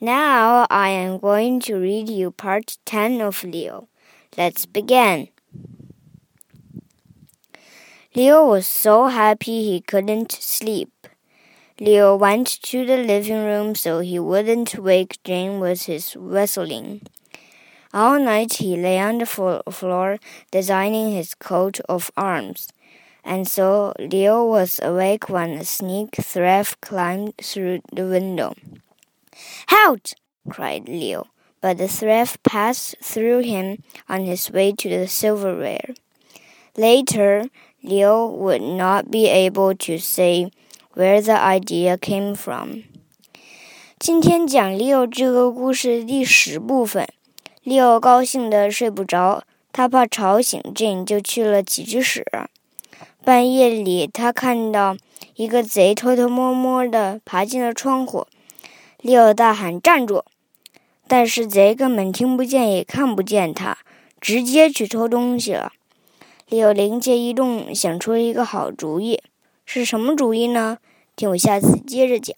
Now I am going to read you part 10 of Leo. Let's begin. Leo was so happy he couldn't sleep. Leo went to the living room so he wouldn't wake Jane with his whistling. All night he lay on the floor designing his coat of arms, and so Leo was awake when a sneak thief climbed through the window. Halt! cried Leo, but the thief passed through him on his way to the silverware. Later, Leo would not be able to say where the idea came from. 今天讲 Leo 这个故事第十部分。Leo 高兴的睡不着，他怕吵醒 Jane，就去了起居室。半夜里，他看到一个贼偷偷摸摸的爬进了窗户。利奥大喊：“站住！”但是贼根本听不见，也看不见他，直接去偷东西了。利奥灵机一动，想出了一个好主意。是什么主意呢？听我下次接着讲。